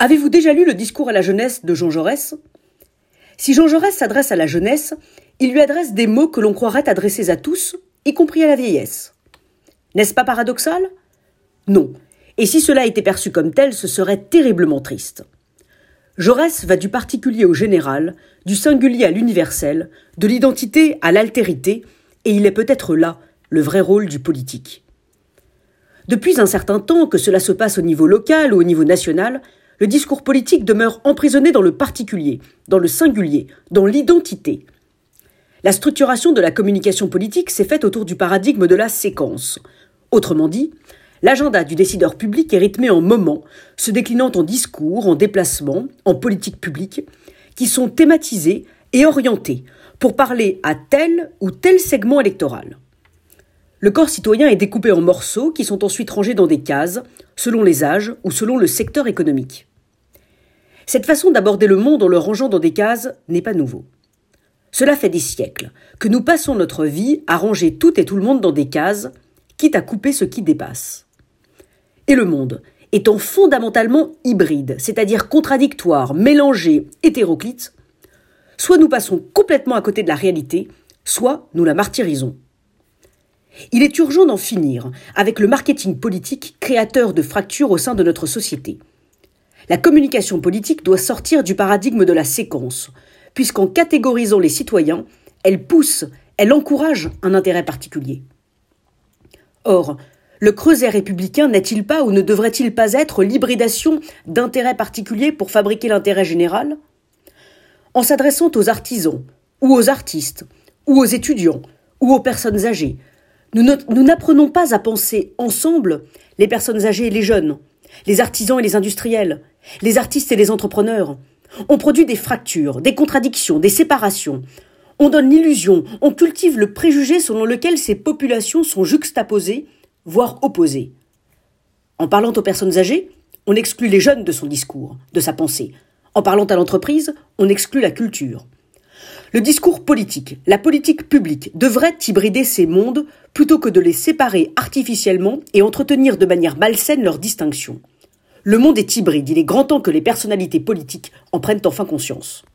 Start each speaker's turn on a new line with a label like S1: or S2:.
S1: Avez-vous déjà lu le discours à la jeunesse de Jean Jaurès? Si Jean Jaurès s'adresse à la jeunesse, il lui adresse des mots que l'on croirait adressés à tous, y compris à la vieillesse. N'est-ce pas paradoxal? Non. Et si cela était perçu comme tel, ce serait terriblement triste. Jaurès va du particulier au général, du singulier à l'universel, de l'identité à l'altérité, et il est peut-être là le vrai rôle du politique. Depuis un certain temps, que cela se passe au niveau local ou au niveau national, le discours politique demeure emprisonné dans le particulier, dans le singulier, dans l'identité. La structuration de la communication politique s'est faite autour du paradigme de la séquence. Autrement dit, l'agenda du décideur public est rythmé en moments, se déclinant en discours, en déplacements, en politique publique, qui sont thématisés et orientés pour parler à tel ou tel segment électoral. Le corps citoyen est découpé en morceaux qui sont ensuite rangés dans des cases, selon les âges ou selon le secteur économique. Cette façon d'aborder le monde en le rangeant dans des cases n'est pas nouveau. Cela fait des siècles que nous passons notre vie à ranger tout et tout le monde dans des cases, quitte à couper ce qui dépasse. Et le monde, étant fondamentalement hybride, c'est-à-dire contradictoire, mélangé, hétéroclite, soit nous passons complètement à côté de la réalité, soit nous la martyrisons. Il est urgent d'en finir avec le marketing politique créateur de fractures au sein de notre société. La communication politique doit sortir du paradigme de la séquence, puisqu'en catégorisant les citoyens, elle pousse, elle encourage un intérêt particulier. Or, le creuset républicain n'est-il pas ou ne devrait-il pas être l'hybridation d'intérêts particuliers pour fabriquer l'intérêt général? En s'adressant aux artisans, ou aux artistes, ou aux étudiants, ou aux personnes âgées, nous n'apprenons pas à penser ensemble les personnes âgées et les jeunes, les artisans et les industriels, les artistes et les entrepreneurs. On produit des fractures, des contradictions, des séparations. On donne l'illusion, on cultive le préjugé selon lequel ces populations sont juxtaposées, voire opposées. En parlant aux personnes âgées, on exclut les jeunes de son discours, de sa pensée. En parlant à l'entreprise, on exclut la culture. Le discours politique, la politique publique devrait hybrider ces mondes plutôt que de les séparer artificiellement et entretenir de manière malsaine leur distinction. Le monde est hybride, il est grand temps que les personnalités politiques en prennent enfin conscience.